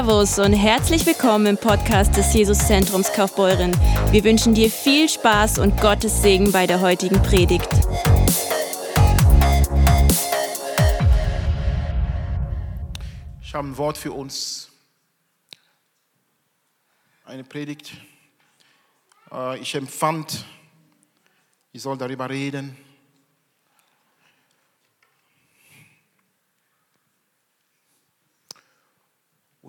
Servus und herzlich willkommen im Podcast des Jesuszentrums Kaufbeuren. Wir wünschen dir viel Spaß und Gottes Segen bei der heutigen Predigt. Ich habe ein Wort für uns. Eine Predigt. Äh, Ich empfand, ich soll darüber reden.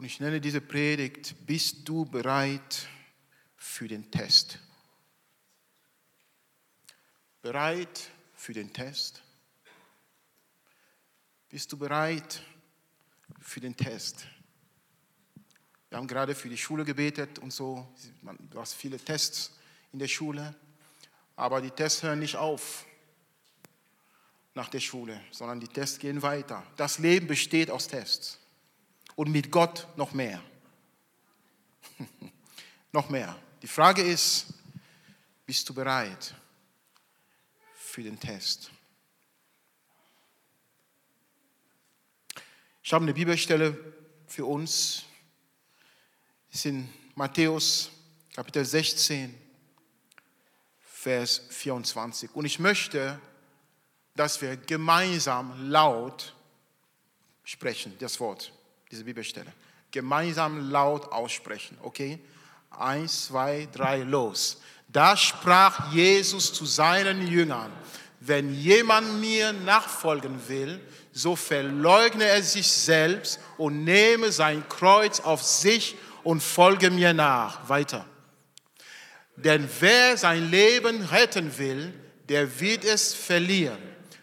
Und ich nenne diese Predigt, bist du bereit für den Test? Bereit für den Test? Bist du bereit für den Test? Wir haben gerade für die Schule gebetet und so. Du hast viele Tests in der Schule, aber die Tests hören nicht auf nach der Schule, sondern die Tests gehen weiter. Das Leben besteht aus Tests und mit Gott noch mehr. noch mehr. Die Frage ist, bist du bereit für den Test? Ich habe eine Bibelstelle für uns. Es ist in Matthäus Kapitel 16, Vers 24. Und ich möchte, dass wir gemeinsam laut sprechen, das Wort, diese Bibelstelle. Gemeinsam laut aussprechen, okay? Eins, zwei, drei, los. Da sprach Jesus zu seinen Jüngern, wenn jemand mir nachfolgen will, so verleugne er sich selbst und nehme sein Kreuz auf sich und folge mir nach. Weiter. Denn wer sein Leben retten will, der wird es verlieren.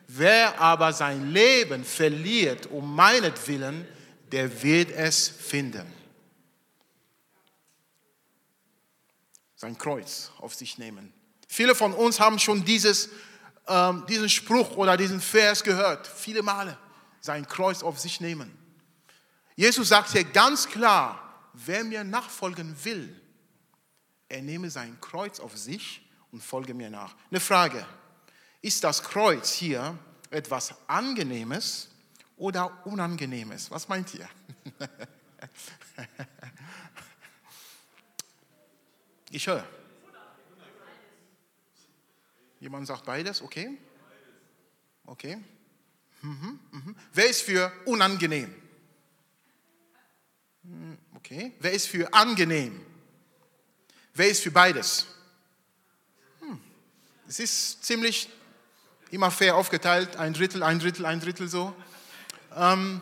Wer aber sein Leben verliert um meinetwillen, der wird es finden. Sein Kreuz auf sich nehmen. Viele von uns haben schon dieses, ähm, diesen Spruch oder diesen Vers gehört, viele Male. Sein Kreuz auf sich nehmen. Jesus sagt hier ganz klar, wer mir nachfolgen will, er nehme sein Kreuz auf sich und folge mir nach. Eine Frage, ist das Kreuz hier etwas Angenehmes oder Unangenehmes? Was meint ihr? Ich höre. Jemand sagt beides, okay? Okay. Mhm, mhm. Wer ist für unangenehm? Hm, Okay. Wer ist für angenehm? Wer ist für beides? Hm. Es ist ziemlich immer fair aufgeteilt, ein Drittel, ein Drittel, ein Drittel so. Ähm,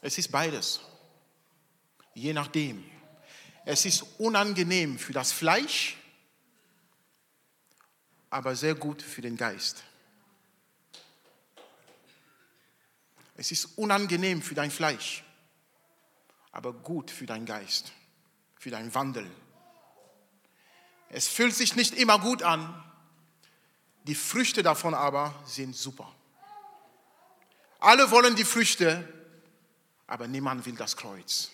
es ist beides, je nachdem. Es ist unangenehm für das Fleisch, aber sehr gut für den Geist. Es ist unangenehm für dein Fleisch, aber gut für deinen Geist, für deinen Wandel. Es fühlt sich nicht immer gut an, die Früchte davon aber sind super. Alle wollen die Früchte, aber niemand will das Kreuz.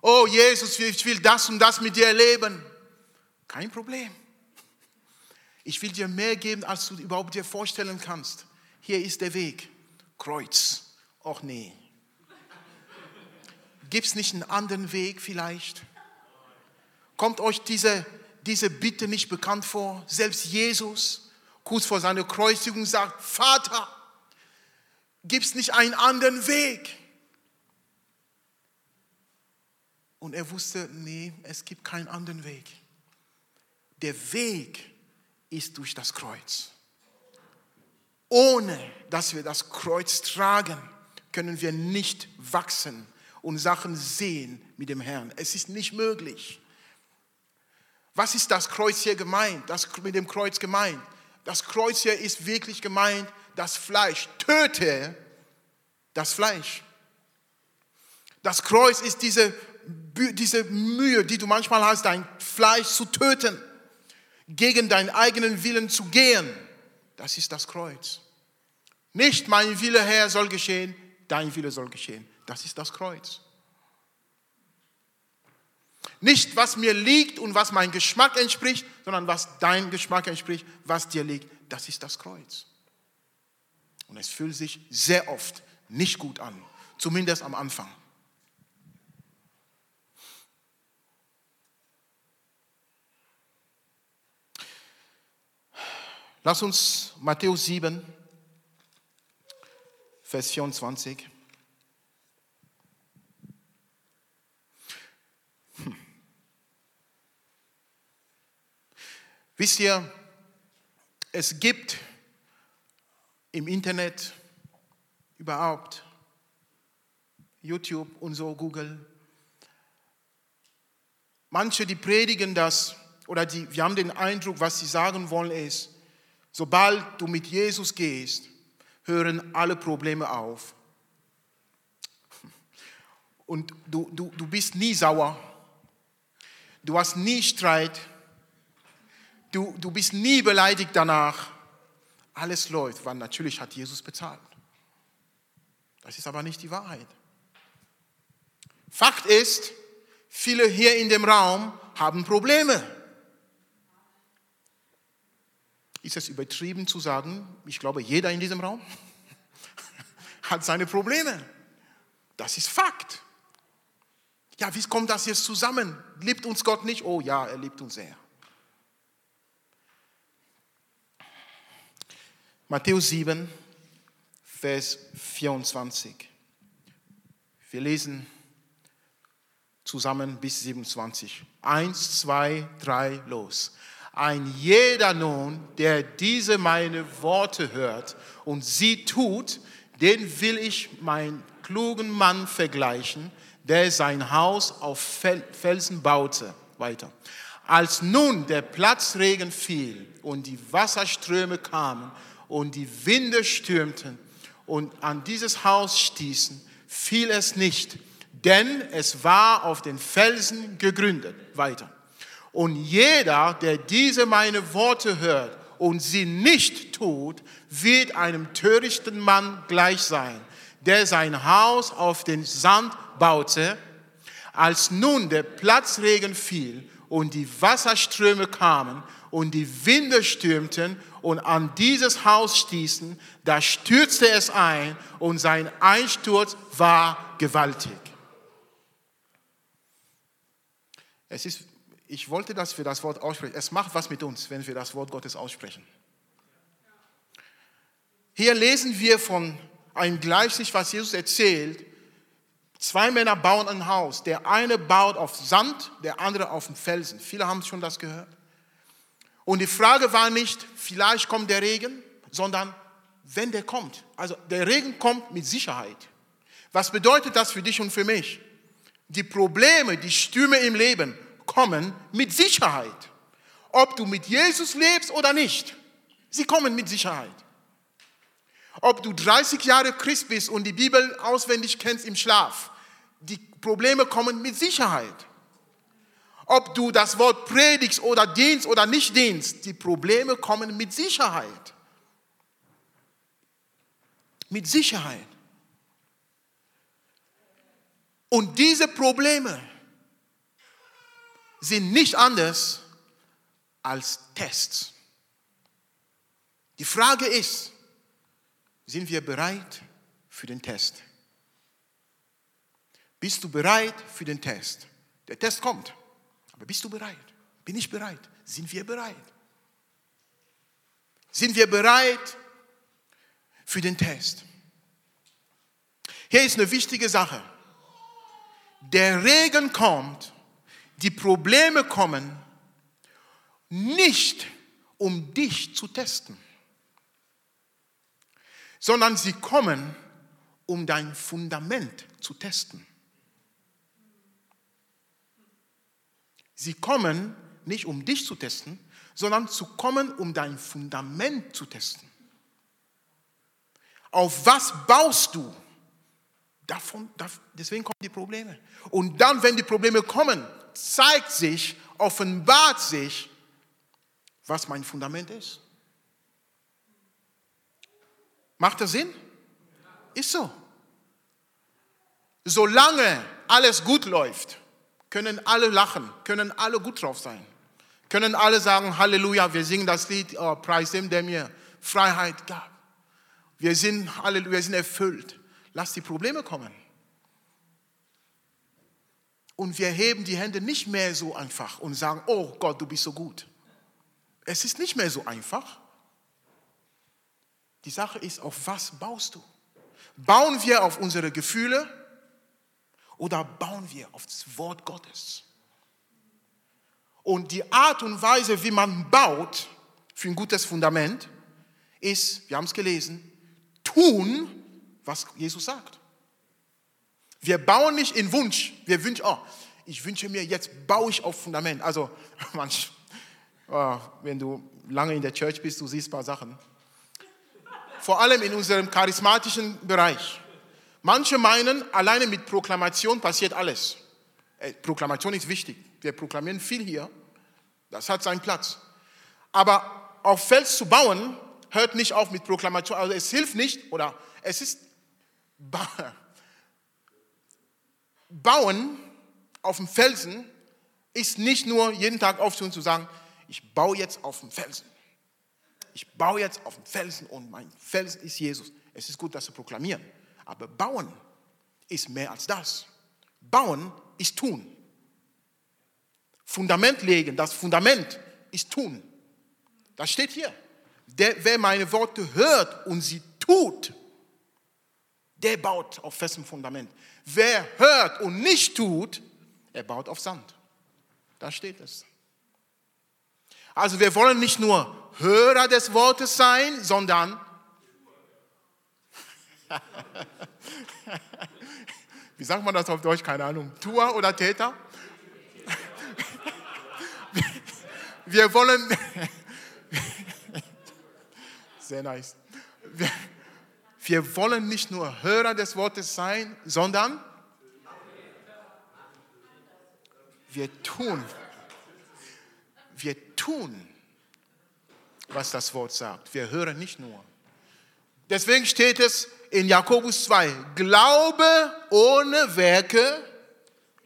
Oh Jesus, ich will das und das mit dir erleben. Kein Problem. Ich will dir mehr geben, als du überhaupt dir vorstellen kannst. Hier ist der Weg. Kreuz. Och nee. Gibt es nicht einen anderen Weg vielleicht? Kommt euch diese, diese Bitte nicht bekannt vor? Selbst Jesus, kurz vor seiner Kreuzigung, sagt, Vater, gibt es nicht einen anderen Weg? Und er wusste, nee, es gibt keinen anderen Weg. Der Weg ist durch das Kreuz. Ohne dass wir das Kreuz tragen, können wir nicht wachsen und Sachen sehen mit dem Herrn. Es ist nicht möglich. Was ist das Kreuz hier gemeint? Das mit dem Kreuz gemeint? Das Kreuz hier ist wirklich gemeint, das Fleisch. Töte das Fleisch. Das Kreuz ist diese, diese Mühe, die du manchmal hast, dein Fleisch zu töten, gegen deinen eigenen Willen zu gehen. Das ist das Kreuz. Nicht mein Wille, Herr, soll geschehen, dein Wille soll geschehen. Das ist das Kreuz. Nicht, was mir liegt und was mein Geschmack entspricht, sondern was dein Geschmack entspricht, was dir liegt. Das ist das Kreuz. Und es fühlt sich sehr oft nicht gut an, zumindest am Anfang. Lass uns Matthäus 7, Vers 24. Hm. Wisst ihr, es gibt im Internet überhaupt, YouTube und so, Google, manche, die predigen das oder die, wir haben den Eindruck, was sie sagen wollen ist, Sobald du mit Jesus gehst, hören alle Probleme auf. Und du, du, du bist nie sauer. Du hast nie Streit. Du, du bist nie beleidigt danach. Alles läuft, weil natürlich hat Jesus bezahlt. Das ist aber nicht die Wahrheit. Fakt ist, viele hier in dem Raum haben Probleme. Ist es übertrieben zu sagen, ich glaube, jeder in diesem Raum hat seine Probleme. Das ist Fakt. Ja, wie kommt das jetzt zusammen? Liebt uns Gott nicht? Oh ja, er liebt uns sehr. Matthäus 7, Vers 24. Wir lesen zusammen bis 27. Eins, zwei, drei, los. Ein jeder nun, der diese meine Worte hört und sie tut, den will ich meinen klugen Mann vergleichen, der sein Haus auf Felsen baute. Weiter. Als nun der Platzregen fiel und die Wasserströme kamen und die Winde stürmten und an dieses Haus stießen, fiel es nicht, denn es war auf den Felsen gegründet. Weiter. Und jeder, der diese meine Worte hört und sie nicht tut, wird einem törichten Mann gleich sein, der sein Haus auf den Sand baute. Als nun der Platzregen fiel und die Wasserströme kamen und die Winde stürmten und an dieses Haus stießen, da stürzte es ein und sein Einsturz war gewaltig. Es ist ich wollte, dass wir das Wort aussprechen. Es macht was mit uns, wenn wir das Wort Gottes aussprechen. Hier lesen wir von einem Gleichnis, was Jesus erzählt. Zwei Männer bauen ein Haus. Der eine baut auf Sand, der andere auf dem Felsen. Viele haben schon das gehört. Und die Frage war nicht, vielleicht kommt der Regen, sondern wenn der kommt. Also der Regen kommt mit Sicherheit. Was bedeutet das für dich und für mich? Die Probleme, die Stürme im Leben kommen mit Sicherheit. Ob du mit Jesus lebst oder nicht, sie kommen mit Sicherheit. Ob du 30 Jahre Christ bist und die Bibel auswendig kennst im Schlaf, die Probleme kommen mit Sicherheit. Ob du das Wort predigst oder dienst oder nicht dienst, die Probleme kommen mit Sicherheit. Mit Sicherheit. Und diese Probleme sind nicht anders als Tests. Die Frage ist, sind wir bereit für den Test? Bist du bereit für den Test? Der Test kommt, aber bist du bereit? Bin ich bereit? Sind wir bereit? Sind wir bereit für den Test? Hier ist eine wichtige Sache. Der Regen kommt, die Probleme kommen nicht, um dich zu testen, sondern sie kommen, um dein Fundament zu testen. Sie kommen nicht, um dich zu testen, sondern zu kommen, um dein Fundament zu testen. Auf was baust du? Davon, deswegen kommen die Probleme. Und dann, wenn die Probleme kommen, zeigt sich, offenbart sich, was mein Fundament ist. Macht das Sinn? Ist so. Solange alles gut läuft, können alle lachen, können alle gut drauf sein, können alle sagen, Halleluja, wir singen das Lied, oh, preis dem, der mir Freiheit gab. Wir sind, Halleluja, wir sind erfüllt. Lass die Probleme kommen. Und wir heben die Hände nicht mehr so einfach und sagen, oh Gott, du bist so gut. Es ist nicht mehr so einfach. Die Sache ist, auf was baust du? Bauen wir auf unsere Gefühle oder bauen wir auf das Wort Gottes? Und die Art und Weise, wie man baut für ein gutes Fundament, ist, wir haben es gelesen, tun, was Jesus sagt. Wir bauen nicht in Wunsch. Wir wünschen, oh, ich wünsche mir, jetzt baue ich auf Fundament. Also, manch, oh, wenn du lange in der Church bist, du siehst ein paar Sachen vor allem in unserem charismatischen Bereich. Manche meinen, alleine mit Proklamation passiert alles. Proklamation ist wichtig. Wir proklamieren viel hier. Das hat seinen Platz. Aber auf Fels zu bauen, hört nicht auf mit Proklamation. Also es hilft nicht oder es ist Bauen auf dem Felsen ist nicht nur jeden Tag aufzuhören und zu sagen, ich baue jetzt auf dem Felsen ich baue jetzt auf dem Felsen und mein Felsen ist Jesus. Es ist gut, das zu proklamieren. Aber bauen ist mehr als das. Bauen ist tun. Fundament legen, das Fundament ist tun. Das steht hier. Der, wer meine Worte hört und sie tut, der baut auf festem Fundament. Wer hört und nicht tut, er baut auf Sand. Da steht es. Also wir wollen nicht nur Hörer des Wortes sein, sondern wie sagt man das auf Deutsch? Keine Ahnung. Tuer oder Täter? Wir wollen, sehr nice. Wir, wollen nicht nur Hörer des Wortes sein, sondern wir tun. Wir tun was das Wort sagt. Wir hören nicht nur. Deswegen steht es in Jakobus 2, Glaube ohne Werke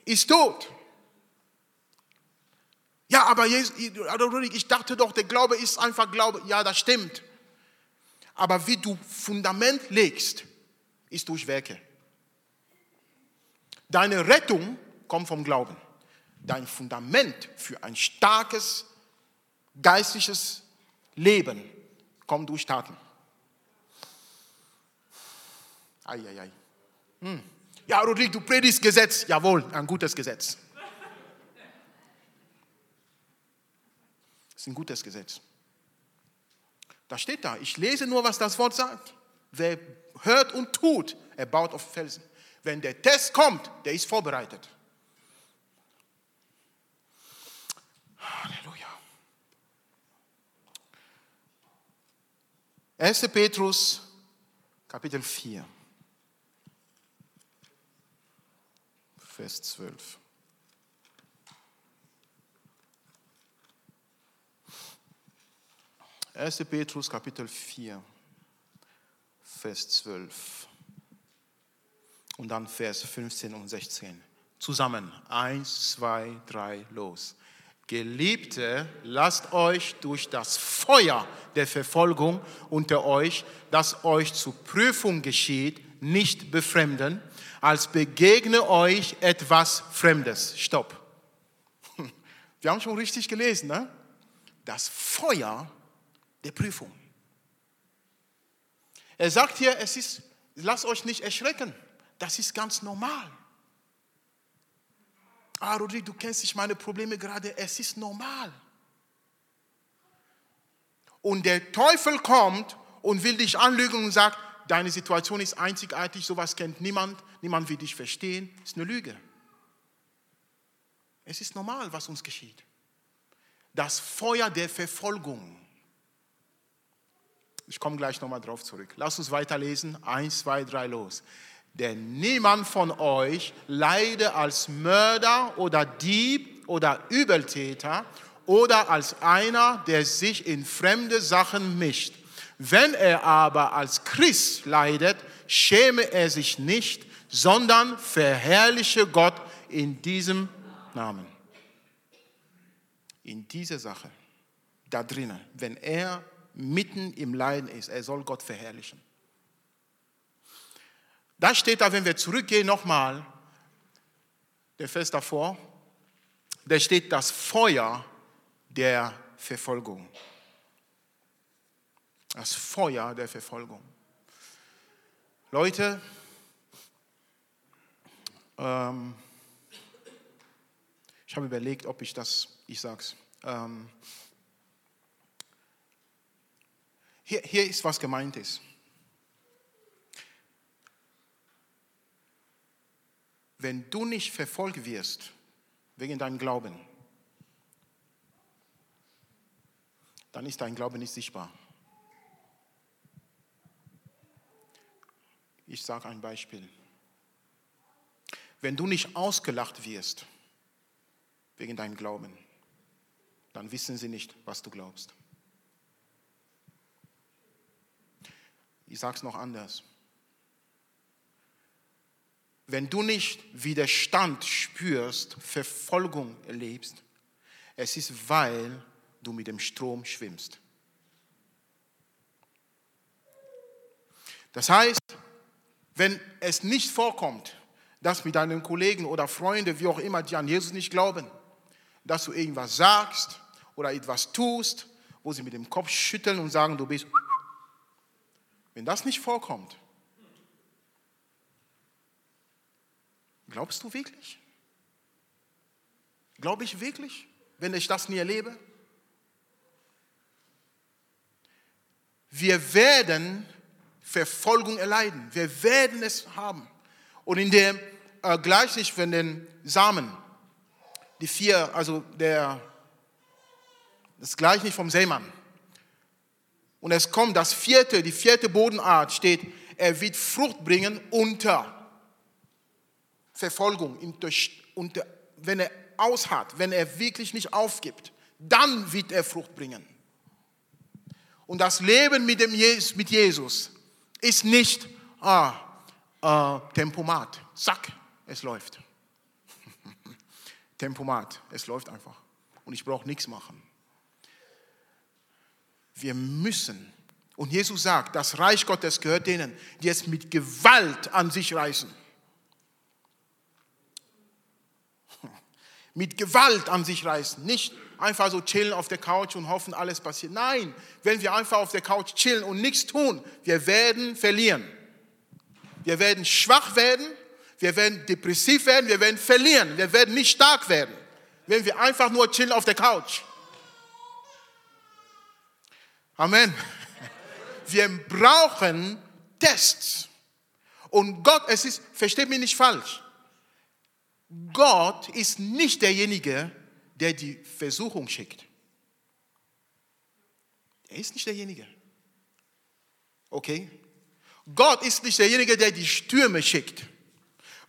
ist tot. Ja, aber ich dachte doch, der Glaube ist einfach Glaube. Ja, das stimmt. Aber wie du Fundament legst, ist durch Werke. Deine Rettung kommt vom Glauben. Dein Fundament für ein starkes geistliches Leben kommt durch Taten. Eieiei. Hm. Ja, Rodrigo, du predigst Gesetz. Jawohl, ein gutes Gesetz. Das ist ein gutes Gesetz. Da steht da, ich lese nur, was das Wort sagt. Wer hört und tut, er baut auf Felsen. Wenn der Test kommt, der ist vorbereitet. 1. Petrus, Kapitel 4, Vers 12. Erste Petrus Kapitel 4, Vers 12 und dann Vers 15 und 16. Zusammen. Eins, zwei, drei, los. Geliebte, lasst euch durch das Feuer der Verfolgung unter euch, das euch zur Prüfung geschieht, nicht befremden, als begegne euch etwas Fremdes. Stopp. Wir haben schon richtig gelesen, ne? Das Feuer der Prüfung. Er sagt hier, es ist, lasst euch nicht erschrecken. Das ist ganz normal ah Rodrigo, du kennst nicht meine Probleme gerade, es ist normal. Und der Teufel kommt und will dich anlügen und sagt, deine Situation ist einzigartig, sowas kennt niemand, niemand will dich verstehen, ist eine Lüge. Es ist normal, was uns geschieht. Das Feuer der Verfolgung. Ich komme gleich nochmal drauf zurück. Lass uns weiterlesen. Eins, zwei, drei, los. Denn niemand von euch leide als Mörder oder Dieb oder Übeltäter oder als einer, der sich in fremde Sachen mischt. Wenn er aber als Christ leidet, schäme er sich nicht, sondern verherrliche Gott in diesem Nachnamen. In dieser Sache, da drinnen, wenn er mitten im Leiden ist, er soll Gott verherrlichen. Da steht da, wenn wir zurückgehen nochmal, der Vers davor, da steht das Feuer der Verfolgung. Das Feuer der Verfolgung. Leute, ähm, ich habe überlegt, ob ich das, ich sag's. Ähm, hier, hier ist, was gemeint ist. Wenn du nicht verfolgt wirst wegen deinem Glauben, dann ist dein Glaube nicht sichtbar. Ich sage ein Beispiel. Wenn du nicht ausgelacht wirst wegen deinem Glauben, dann wissen sie nicht, was du glaubst. Ich sage es noch anders. Wenn du nicht Widerstand spürst, Verfolgung erlebst, es ist, weil du mit dem Strom schwimmst. Das heißt, wenn es nicht vorkommt, dass mit deinen Kollegen oder Freunden, wie auch immer, die an Jesus nicht glauben, dass du irgendwas sagst oder etwas tust, wo sie mit dem Kopf schütteln und sagen, du bist. Wenn das nicht vorkommt, glaubst du wirklich? Glaube ich wirklich, wenn ich das nie erlebe? Wir werden Verfolgung erleiden. Wir werden es haben. Und in dem äh, Gleichnis von den Samen, die vier, also der, das Gleichnis vom Seemann. Und es kommt das vierte, die vierte Bodenart steht, er wird Frucht bringen unter Verfolgung, unter, wenn er aushat, wenn er wirklich nicht aufgibt, dann wird er Frucht bringen. Und das Leben mit, dem Jesus, mit Jesus ist nicht ah, äh, Tempomat. Zack, es läuft. Tempomat, es läuft einfach. Und ich brauche nichts machen. Wir müssen, und Jesus sagt, das Reich Gottes gehört denen, die es mit Gewalt an sich reißen. Mit Gewalt an sich reißen, nicht einfach so chillen auf der Couch und hoffen, alles passiert. Nein, wenn wir einfach auf der Couch chillen und nichts tun, wir werden verlieren. Wir werden schwach werden, wir werden depressiv werden, wir werden verlieren, wir werden nicht stark werden, wenn wir einfach nur chillen auf der Couch. Amen. Wir brauchen Tests. Und Gott, es ist, versteht mich nicht falsch. Gott ist nicht derjenige, der die Versuchung schickt. Er ist nicht derjenige. Okay? Gott ist nicht derjenige, der die Stürme schickt.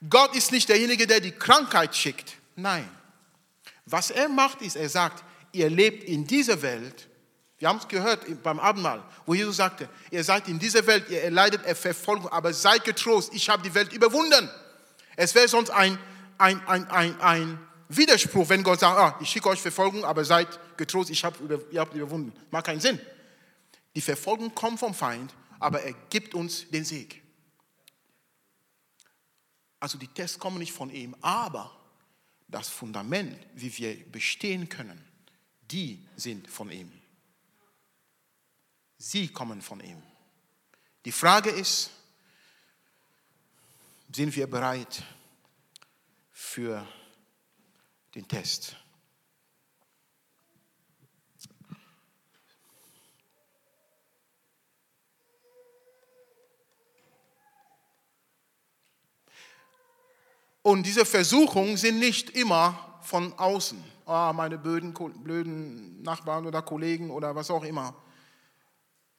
Gott ist nicht derjenige, der die Krankheit schickt. Nein. Was er macht, ist, er sagt, ihr lebt in dieser Welt. Wir haben es gehört beim Abendmahl, wo Jesus sagte, ihr seid in dieser Welt, ihr erleidet Verfolgung, aber seid getrost, ich habe die Welt überwunden. Es wäre sonst ein, ein, ein, ein, ein Widerspruch, wenn Gott sagt, ah, ich schicke euch Verfolgung, aber seid getrost, ich hab, ihr habt überwunden. Macht keinen Sinn. Die Verfolgung kommt vom Feind, aber er gibt uns den Sieg. Also die Tests kommen nicht von ihm, aber das Fundament, wie wir bestehen können, die sind von ihm. Sie kommen von ihm. Die Frage ist, sind wir bereit für den Test. Und diese Versuchungen sind nicht immer von außen. Ah, meine blöden, blöden Nachbarn oder Kollegen oder was auch immer.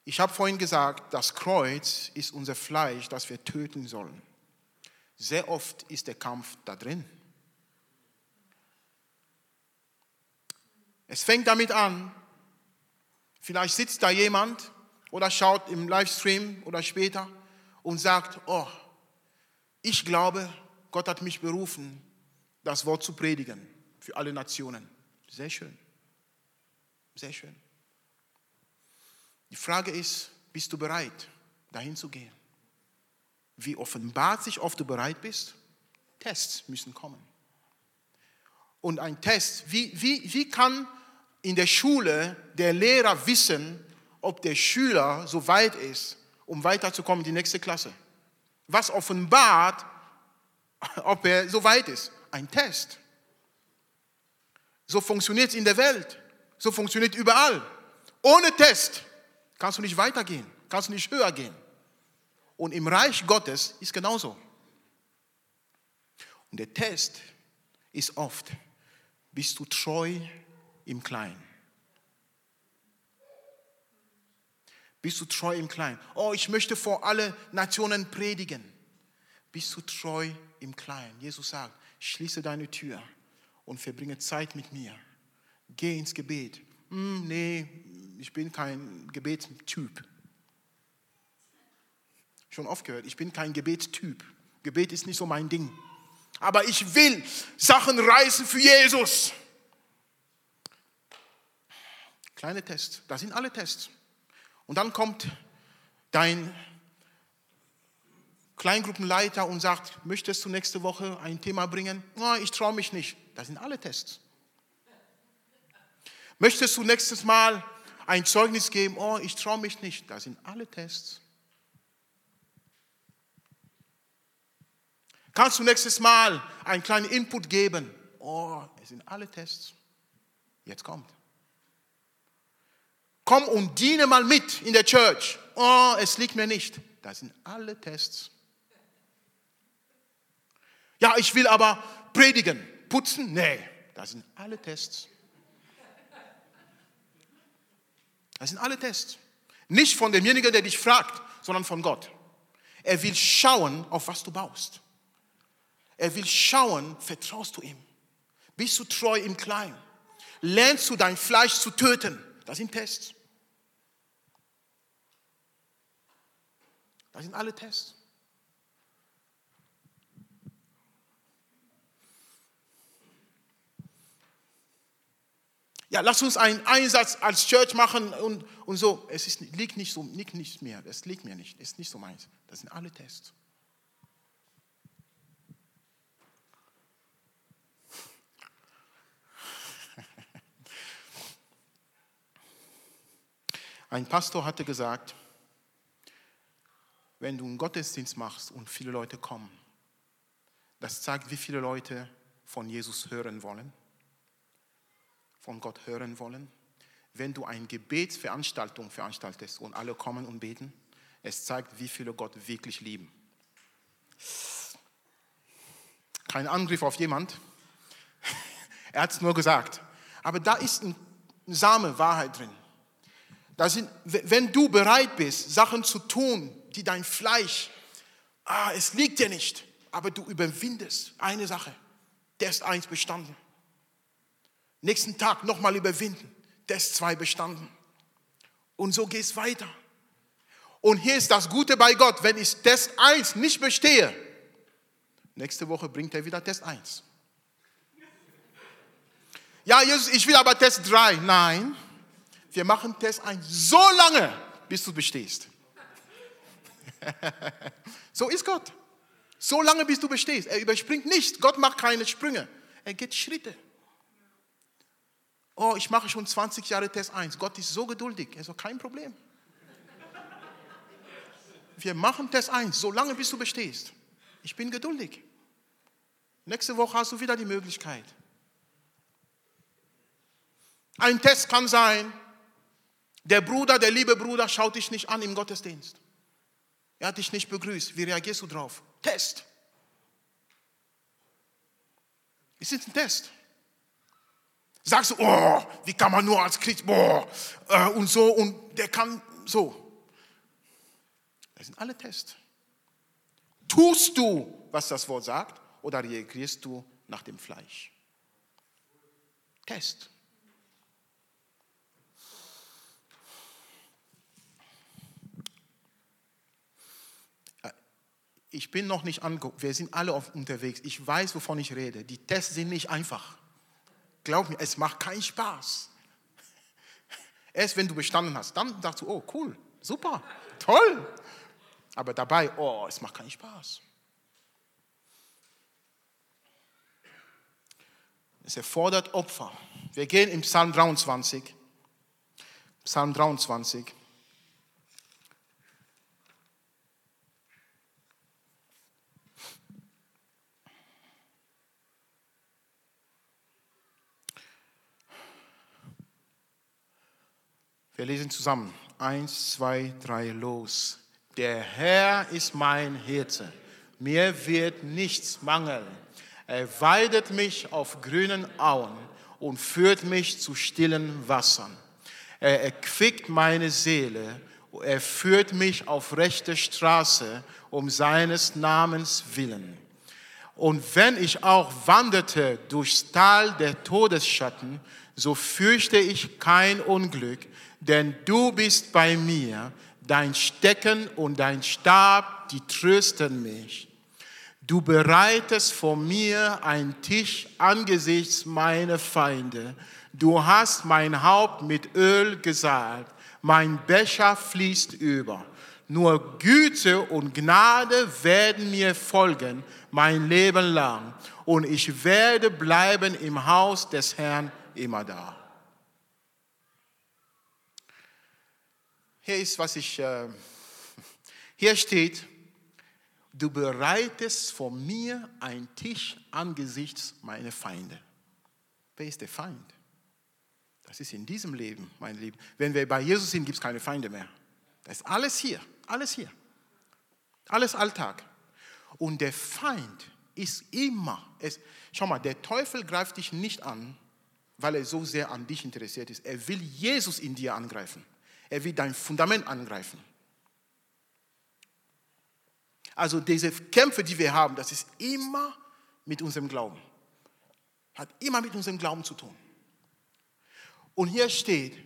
Ich habe vorhin gesagt, das Kreuz ist unser Fleisch, das wir töten sollen. Sehr oft ist der Kampf da drin. Es fängt damit an, vielleicht sitzt da jemand oder schaut im Livestream oder später und sagt, oh, ich glaube, Gott hat mich berufen, das Wort zu predigen. für alle Nationen. Sehr schön. Sehr schön. Die Frage ist, bist du bereit, dahin zu gehen? Wie offenbart sich, ob du bereit bist? Tests müssen kommen. Und ein Test, wie, wie, wie kann in der Schule der Lehrer wissen, ob der Schüler so weit ist, um weiterzukommen in die nächste Klasse? Was offenbart, ob er so weit ist? Ein Test. So funktioniert es in der Welt. So funktioniert überall. Ohne Test kannst du nicht weitergehen, kannst du nicht höher gehen. Und im Reich Gottes ist genauso. Und der Test ist oft, bist du treu im Kleinen? Bist du treu im Kleinen? Oh, ich möchte vor alle Nationen predigen. Bist du treu im Kleinen? Jesus sagt, schließe deine Tür und verbringe Zeit mit mir. Geh ins Gebet. Hm, nee, ich bin kein Gebetstyp schon oft gehört, ich bin kein Gebetstyp. Gebet ist nicht so mein Ding. Aber ich will Sachen reißen für Jesus. Kleine Test, das sind alle Tests. Und dann kommt dein Kleingruppenleiter und sagt, möchtest du nächste Woche ein Thema bringen? Oh, ich traue mich nicht. Das sind alle Tests. Möchtest du nächstes Mal ein Zeugnis geben? Oh, ich traue mich nicht. Das sind alle Tests. Kannst du nächstes Mal einen kleinen Input geben? Oh, es sind alle Tests. Jetzt kommt. Komm und diene mal mit in der Church. Oh, es liegt mir nicht. Das sind alle Tests. Ja, ich will aber predigen. Putzen? Nee, das sind alle Tests. Das sind alle Tests. Nicht von demjenigen, der dich fragt, sondern von Gott. Er will schauen, auf was du baust. Er will schauen, vertraust du ihm? Bist du treu im Kleinen? Lernst du dein Fleisch zu töten? Das sind Tests. Das sind alle Tests. Ja, lass uns einen Einsatz als Church machen und, und so. Es ist, liegt nicht so, liegt nicht mehr. Es liegt mir nicht. Es ist nicht so meins. Das sind alle Tests. Ein Pastor hatte gesagt, wenn du einen Gottesdienst machst und viele Leute kommen, das zeigt, wie viele Leute von Jesus hören wollen, von Gott hören wollen. Wenn du eine Gebetsveranstaltung veranstaltest und alle kommen und beten, es zeigt, wie viele Gott wirklich lieben. Kein Angriff auf jemand, er hat es nur gesagt. Aber da ist ein Same Wahrheit drin. Da sind, wenn du bereit bist, Sachen zu tun, die dein Fleisch, ah, es liegt dir nicht, aber du überwindest eine Sache. Test 1 bestanden. Nächsten Tag nochmal überwinden. Test 2 bestanden. Und so geht es weiter. Und hier ist das Gute bei Gott, wenn ich Test 1 nicht bestehe, nächste Woche bringt er wieder Test 1. Ja, Jesus, ich will aber Test 3. Nein, wir machen Test 1 so lange, bis du bestehst. so ist Gott. So lange, bis du bestehst. Er überspringt nicht. Gott macht keine Sprünge. Er geht Schritte. Oh, ich mache schon 20 Jahre Test 1. Gott ist so geduldig. Er sagt, kein Problem. Wir machen Test 1, so lange, bis du bestehst. Ich bin geduldig. Nächste Woche hast du wieder die Möglichkeit. Ein Test kann sein, der Bruder, der liebe Bruder, schaut dich nicht an im Gottesdienst. Er hat dich nicht begrüßt. Wie reagierst du drauf? Test. Es ist ein Test. Sagst du, oh, wie kann man nur als Christ, boah, äh, und so, und der kann so. Das sind alle Tests. Tust du, was das Wort sagt, oder reagierst du nach dem Fleisch? Test. ich bin noch nicht angeguckt, wir sind alle unterwegs, ich weiß, wovon ich rede. Die Tests sind nicht einfach. Glaub mir, es macht keinen Spaß. Erst wenn du bestanden hast, dann sagst du, oh cool, super, toll. Aber dabei, oh, es macht keinen Spaß. Es erfordert Opfer. Wir gehen im Psalm 23. Psalm 23. Wir lesen zusammen. Eins, zwei, drei, los. Der Herr ist mein Hirte. Mir wird nichts mangeln. Er weidet mich auf grünen Auen und führt mich zu stillen Wassern. Er erquickt meine Seele. Er führt mich auf rechte Straße um seines Namens willen. Und wenn ich auch wanderte durchs Tal der Todesschatten, so fürchte ich kein Unglück, denn du bist bei mir, dein Stecken und dein Stab, die trösten mich. Du bereitest vor mir einen Tisch angesichts meiner Feinde. Du hast mein Haupt mit Öl gesalbt, mein Becher fließt über. Nur Güte und Gnade werden mir folgen mein Leben lang und ich werde bleiben im Haus des Herrn immer da. Hier ist, was ich, äh, hier steht, du bereitest vor mir einen Tisch angesichts meiner Feinde. Wer ist der Feind? Das ist in diesem Leben, mein Leben. Wenn wir bei Jesus sind, gibt es keine Feinde mehr. Das ist alles hier, alles hier. Alles Alltag. Und der Feind ist immer, es, schau mal, der Teufel greift dich nicht an, weil er so sehr an dich interessiert ist. Er will Jesus in dir angreifen. Er will dein Fundament angreifen. Also diese Kämpfe, die wir haben, das ist immer mit unserem Glauben. Hat immer mit unserem Glauben zu tun. Und hier steht,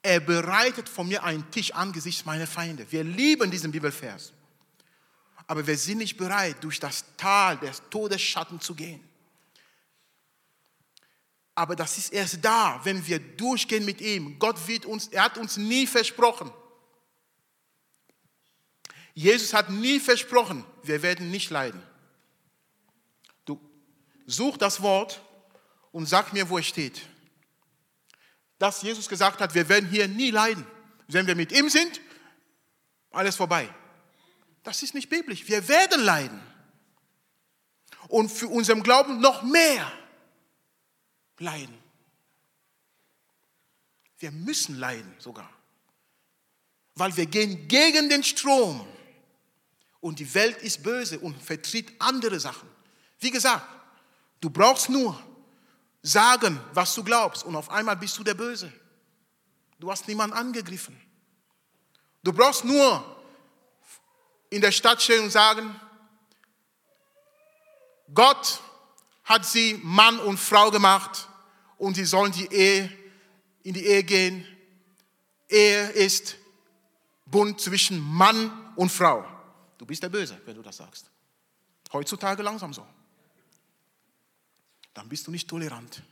er bereitet vor mir einen Tisch angesichts meiner Feinde. Wir lieben diesen Bibelvers. Aber wir sind nicht bereit, durch das Tal des Todesschatten zu gehen. Aber das ist erst da, wenn wir durchgehen mit ihm. Gott wird uns, er hat uns nie versprochen. Jesus hat nie versprochen, wir werden nicht leiden. Du such das Wort und sag mir, wo es steht. Dass Jesus gesagt hat, wir werden hier nie leiden. Wenn wir mit ihm sind, alles vorbei. Das ist nicht biblisch. Wir werden leiden. Und für unseren Glauben noch mehr leiden. Wir müssen leiden sogar, weil wir gehen gegen den Strom und die Welt ist böse und vertritt andere Sachen. Wie gesagt, du brauchst nur sagen, was du glaubst und auf einmal bist du der Böse. Du hast niemanden angegriffen. Du brauchst nur in der Stadt stehen und sagen, Gott hat sie Mann und Frau gemacht und sie sollen die Ehe, in die Ehe gehen. Ehe ist Bund zwischen Mann und Frau. Du bist der Böse, wenn du das sagst. Heutzutage langsam so. Dann bist du nicht tolerant.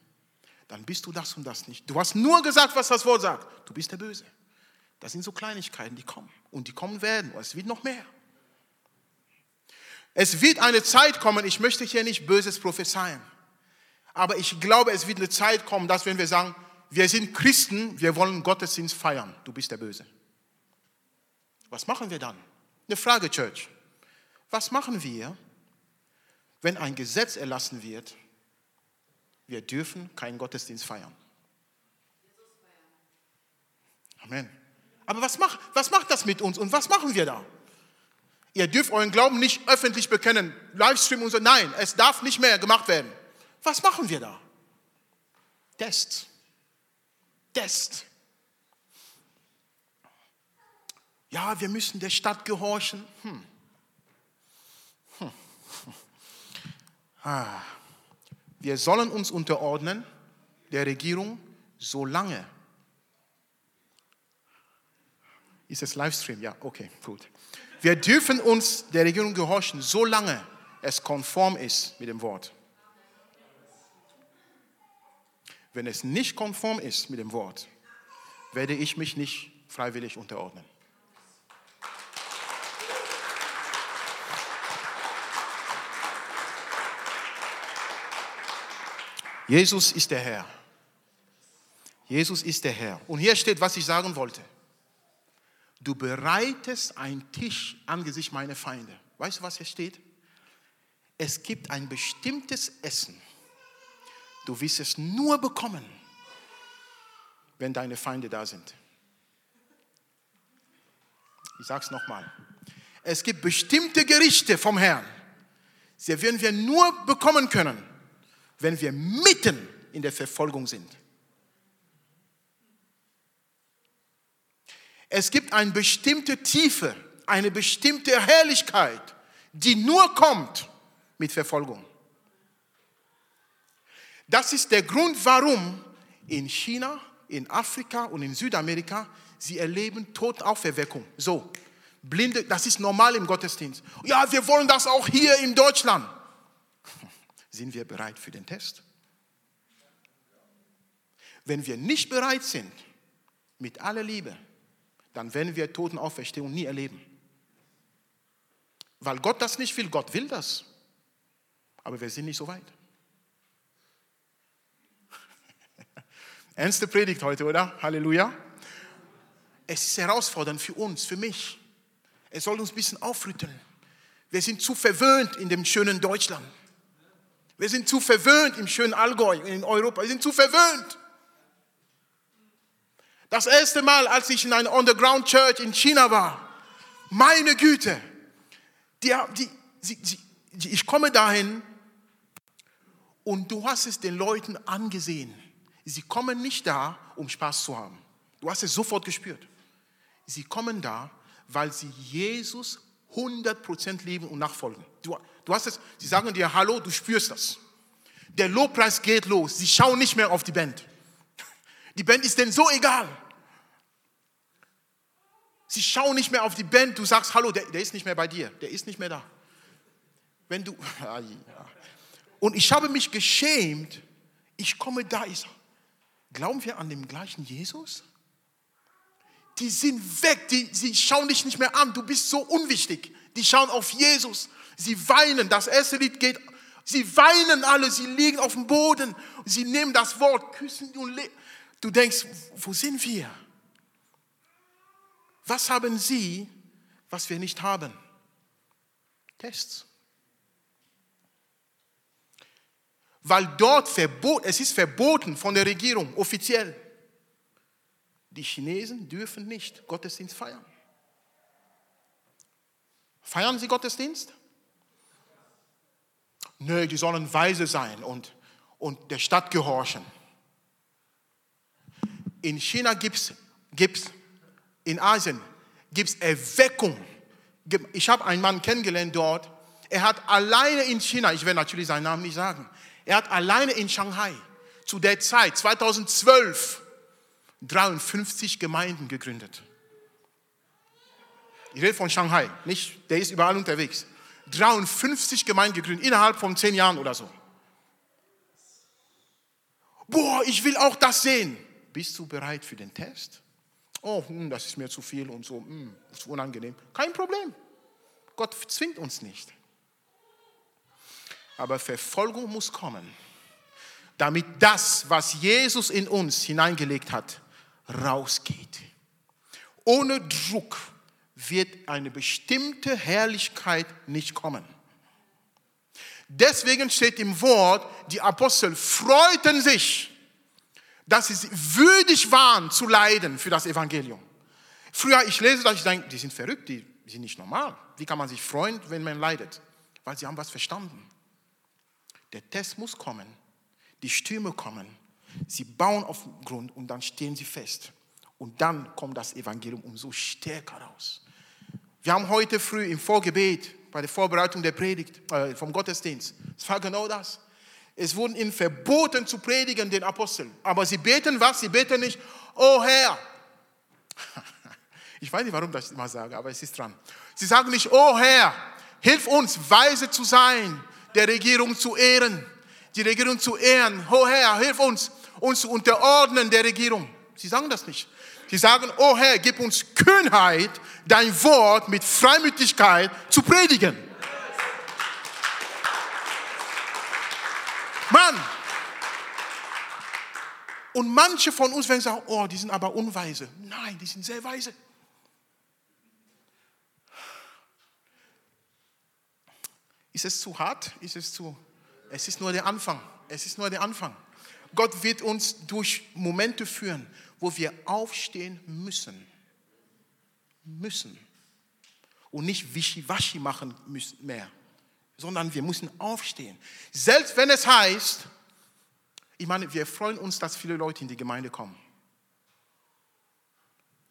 Dann bist du das und das nicht. Du hast nur gesagt, was das Wort sagt. Du bist der Böse. Das sind so Kleinigkeiten, die kommen. Und die kommen werden. Es wird noch mehr. Es wird eine Zeit kommen, ich möchte hier nicht Böses prophezeien. Aber ich glaube, es wird eine Zeit kommen, dass wenn wir sagen, wir sind Christen, wir wollen Gottesdienst feiern, du bist der Böse. Was machen wir dann? Eine Frage, Church. Was machen wir, wenn ein Gesetz erlassen wird, wir dürfen keinen Gottesdienst feiern? Amen. Aber was macht, was macht das mit uns und was machen wir da? Ihr dürft euren Glauben nicht öffentlich bekennen, Livestream und so. Nein, es darf nicht mehr gemacht werden. Was machen wir da? Test. Test. Ja, wir müssen der Stadt gehorchen. Hm. Hm. Ah. Wir sollen uns unterordnen der Regierung, solange. Ist es Livestream? Ja, okay, gut. Wir dürfen uns der Regierung gehorchen, solange es konform ist mit dem Wort. Wenn es nicht konform ist mit dem Wort, werde ich mich nicht freiwillig unterordnen. Jesus ist der Herr. Jesus ist der Herr. Und hier steht, was ich sagen wollte. Du bereitest einen Tisch angesichts meiner Feinde. Weißt du, was hier steht? Es gibt ein bestimmtes Essen. Du wirst es nur bekommen, wenn deine Feinde da sind. Ich sage es nochmal. Es gibt bestimmte Gerichte vom Herrn. Sie werden wir nur bekommen können, wenn wir mitten in der Verfolgung sind. Es gibt eine bestimmte Tiefe, eine bestimmte Herrlichkeit, die nur kommt mit Verfolgung. Das ist der Grund, warum in China, in Afrika und in Südamerika sie erleben Todauferweckung. So, Blinde, das ist normal im Gottesdienst. Ja, wir wollen das auch hier in Deutschland. Sind wir bereit für den Test? Wenn wir nicht bereit sind, mit aller Liebe, dann werden wir Totenauferstehung nie erleben. Weil Gott das nicht will. Gott will das. Aber wir sind nicht so weit. Ernste Predigt heute, oder? Halleluja. Es ist herausfordernd für uns, für mich. Es soll uns ein bisschen aufrütteln. Wir sind zu verwöhnt in dem schönen Deutschland. Wir sind zu verwöhnt im schönen Allgäu, in Europa. Wir sind zu verwöhnt. Das erste Mal, als ich in einer Underground Church in China war, meine Güte, die, die, die, ich komme dahin und du hast es den Leuten angesehen. Sie kommen nicht da, um Spaß zu haben. Du hast es sofort gespürt. Sie kommen da, weil sie Jesus 100% lieben und nachfolgen. Du, du hast es, sie sagen dir Hallo, du spürst das. Der Lobpreis geht los. Sie schauen nicht mehr auf die Band. Die Band ist denen so egal. Sie schauen nicht mehr auf die Band, du sagst, hallo, der, der ist nicht mehr bei dir, der ist nicht mehr da. Wenn du, und ich habe mich geschämt, ich komme da, ich sage, glauben wir an den gleichen Jesus? Die sind weg, die, sie schauen dich nicht mehr an, du bist so unwichtig. Die schauen auf Jesus, sie weinen, das erste Lied geht, sie weinen alle, sie liegen auf dem Boden, sie nehmen das Wort, küssen und leben. Du denkst, wo sind wir? Was haben sie, was wir nicht haben? Tests. Weil dort verbot, es ist verboten von der Regierung offiziell. Die Chinesen dürfen nicht Gottesdienst feiern. Feiern sie Gottesdienst? Nö, die sollen weise sein und, und der Stadt gehorchen. In China gibt es in Asien gibt es Erweckung. Ich habe einen Mann kennengelernt dort. Er hat alleine in China, ich werde natürlich seinen Namen nicht sagen, er hat alleine in Shanghai zu der Zeit, 2012, 53 Gemeinden gegründet. Ich rede von Shanghai, nicht, der ist überall unterwegs. 53 Gemeinden gegründet, innerhalb von zehn Jahren oder so. Boah, ich will auch das sehen. Bist du bereit für den Test? Oh, hm, das ist mir zu viel und so, hm, ist unangenehm. Kein Problem. Gott zwingt uns nicht. Aber Verfolgung muss kommen, damit das, was Jesus in uns hineingelegt hat, rausgeht. Ohne Druck wird eine bestimmte Herrlichkeit nicht kommen. Deswegen steht im Wort, die Apostel freuten sich dass sie würdig waren zu leiden für das Evangelium. Früher, ich lese das, ich denke, die sind verrückt, die sind nicht normal. Wie kann man sich freuen, wenn man leidet? Weil sie haben was verstanden. Der Test muss kommen, die Stürme kommen, sie bauen auf den Grund und dann stehen sie fest. Und dann kommt das Evangelium umso stärker raus. Wir haben heute früh im Vorgebet, bei der Vorbereitung der Predigt, äh, vom Gottesdienst, es war genau das. Es wurden ihnen verboten zu predigen, den Aposteln. Aber sie beten was? Sie beten nicht, oh Herr. Ich weiß nicht, warum ich das immer sage, aber es ist dran. Sie sagen nicht, oh Herr, hilf uns, weise zu sein, der Regierung zu ehren, die Regierung zu ehren. Oh Herr, hilf uns. uns zu unterordnen der Regierung. Sie sagen das nicht. Sie sagen, oh Herr, gib uns Kühnheit, dein Wort mit Freimütigkeit zu predigen. Mann! Und manche von uns werden sagen, oh, die sind aber unweise. Nein, die sind sehr weise. Ist es zu hart? Ist es zu? Es ist nur der Anfang. Es ist nur der Anfang. Gott wird uns durch Momente führen, wo wir aufstehen müssen. Müssen. Und nicht wischiwaschi machen müssen mehr, sondern wir müssen aufstehen. Selbst wenn es heißt, ich meine, wir freuen uns, dass viele Leute in die Gemeinde kommen.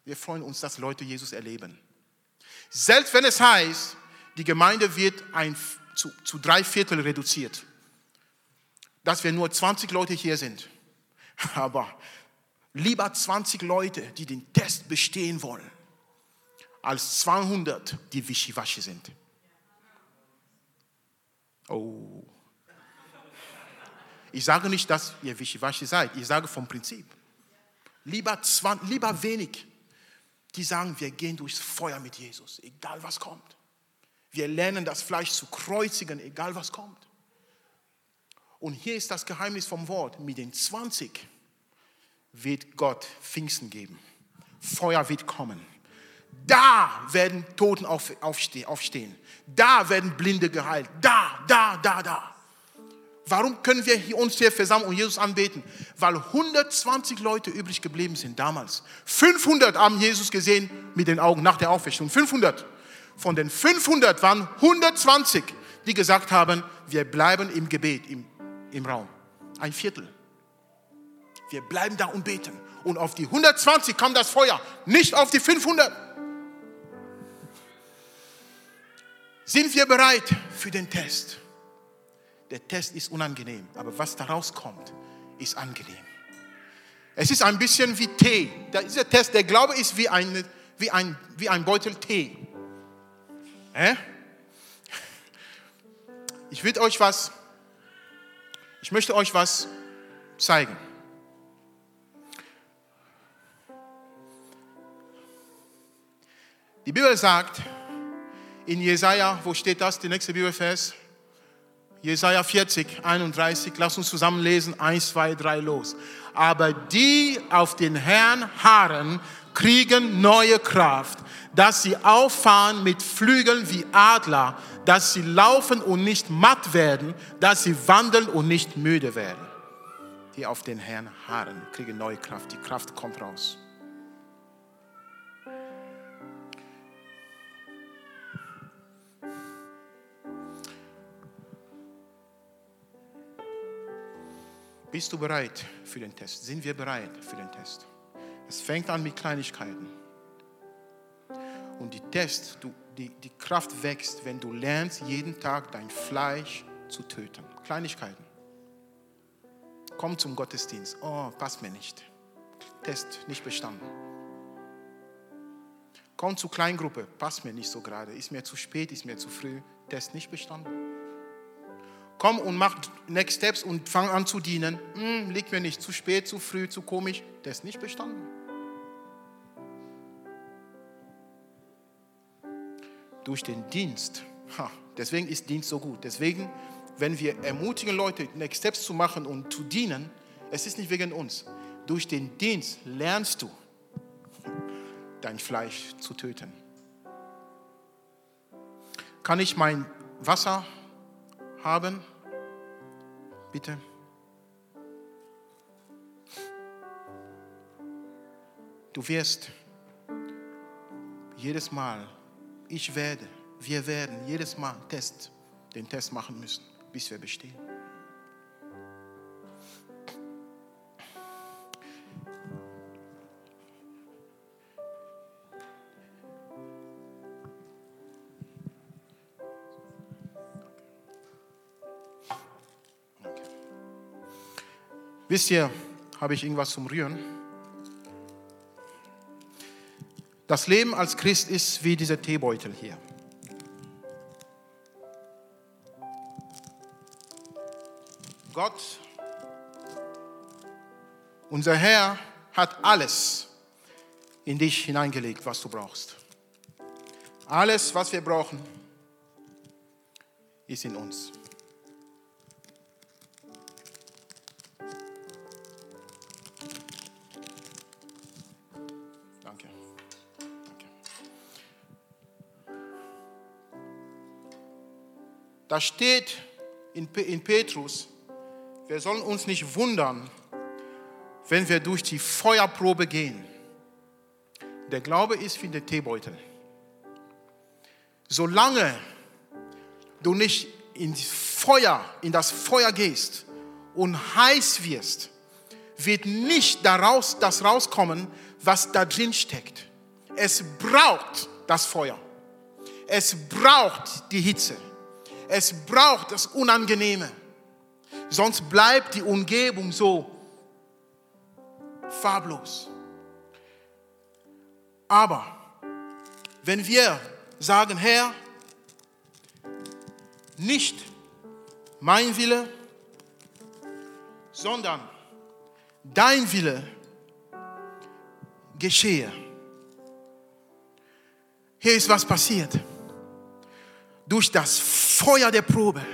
Wir freuen uns, dass Leute Jesus erleben. Selbst wenn es heißt, die Gemeinde wird ein, zu, zu drei Viertel reduziert dass wir nur 20 Leute hier sind. Aber lieber 20 Leute, die den Test bestehen wollen, als 200, die wischiwaschi sind. Oh. Ich sage nicht, dass ihr wischiwaschi seid. Ich sage vom Prinzip. Lieber, 20, lieber wenig, die sagen, wir gehen durchs Feuer mit Jesus, egal was kommt. Wir lernen das Fleisch zu kreuzigen, egal was kommt. Und hier ist das Geheimnis vom Wort. Mit den 20 wird Gott Pfingsten geben. Feuer wird kommen. Da werden Toten aufstehen. Da werden Blinde geheilt. Da, da, da, da. Warum können wir uns hier versammeln und Jesus anbeten? Weil 120 Leute übrig geblieben sind damals. 500 haben Jesus gesehen mit den Augen nach der Auferstehung. 500. Von den 500 waren 120, die gesagt haben, wir bleiben im Gebet, im im Raum. Ein Viertel. Wir bleiben da und beten. Und auf die 120 kam das Feuer, nicht auf die 500. Sind wir bereit für den Test? Der Test ist unangenehm, aber was daraus kommt, ist angenehm. Es ist ein bisschen wie Tee. Dieser Test, der Glaube ist wie ein, wie ein, wie ein Beutel Tee. Äh? Ich will euch was ich möchte euch was zeigen. Die Bibel sagt in Jesaja, wo steht das, der nächste Bibelvers? Jesaja 40, 31. Lass uns zusammen lesen. 1, 2, 3, los. Aber die auf den Herrn harren, kriegen neue Kraft, dass sie auffahren mit Flügeln wie Adler dass sie laufen und nicht matt werden, dass sie wandeln und nicht müde werden. Die auf den Herrn harren, kriegen neue Kraft. Die Kraft kommt raus. Bist du bereit für den Test? Sind wir bereit für den Test? Es fängt an mit Kleinigkeiten. Und die Test, du, die, die Kraft wächst, wenn du lernst, jeden Tag dein Fleisch zu töten. Kleinigkeiten. Komm zum Gottesdienst. Oh, passt mir nicht. Test nicht bestanden. Komm zur Kleingruppe. Passt mir nicht so gerade. Ist mir zu spät, ist mir zu früh. Test nicht bestanden. Komm und mach Next Steps und fang an zu dienen. Hm, liegt mir nicht. Zu spät, zu früh, zu komisch. Test nicht bestanden. Durch den Dienst. Ha, deswegen ist Dienst so gut. Deswegen, wenn wir ermutigen Leute, Next Steps zu machen und zu dienen, es ist nicht wegen uns. Durch den Dienst lernst du, dein Fleisch zu töten. Kann ich mein Wasser haben? Bitte. Du wirst jedes Mal ich werde, wir werden jedes Mal Test, den Test machen müssen, bis wir bestehen. Wisst ihr, habe ich irgendwas zum Rühren? Das Leben als Christ ist wie dieser Teebeutel hier. Gott Unser Herr hat alles in dich hineingelegt, was du brauchst. Alles, was wir brauchen, ist in uns. Da steht in, Petrus, wir sollen uns nicht wundern, wenn wir durch die Feuerprobe gehen. Der Glaube ist wie der Teebeutel. Solange du nicht ins Feuer, in das Feuer gehst und heiß wirst, wird nicht daraus das rauskommen, was da drin steckt. Es braucht das Feuer. Es braucht die Hitze. Es braucht das Unangenehme. Sonst bleibt die Umgebung so farblos. Aber wenn wir sagen, Herr, nicht mein Wille, sondern dein Wille geschehe. Hier ist was passiert. Durch das Feuer der Probe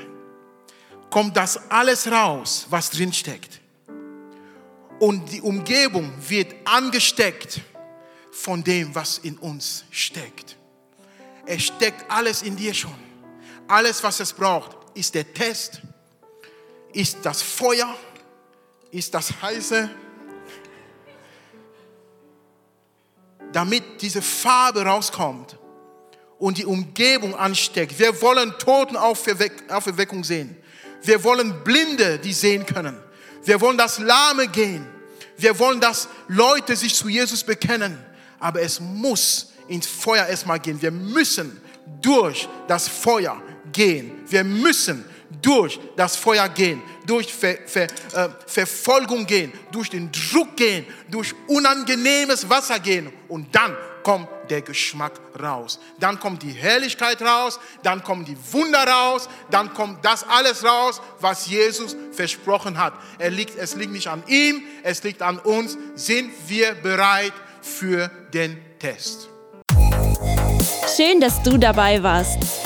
kommt das alles raus, was drin steckt. Und die Umgebung wird angesteckt von dem, was in uns steckt. Es steckt alles in dir schon. Alles, was es braucht, ist der Test, ist das Feuer, ist das Heiße, damit diese Farbe rauskommt und die Umgebung ansteckt. Wir wollen Toten Auferweckung sehen. Wir wollen Blinde, die sehen können. Wir wollen, dass Lahme gehen. Wir wollen, dass Leute sich zu Jesus bekennen. Aber es muss ins Feuer erstmal gehen. Wir müssen durch das Feuer gehen. Wir müssen durch das Feuer gehen, durch Ver, Ver, äh, Verfolgung gehen, durch den Druck gehen, durch unangenehmes Wasser gehen und dann kommt der Geschmack raus. Dann kommt die Herrlichkeit raus, dann kommen die Wunder raus, dann kommt das alles raus, was Jesus versprochen hat. Er liegt, es liegt nicht an ihm, es liegt an uns. Sind wir bereit für den Test? Schön, dass du dabei warst.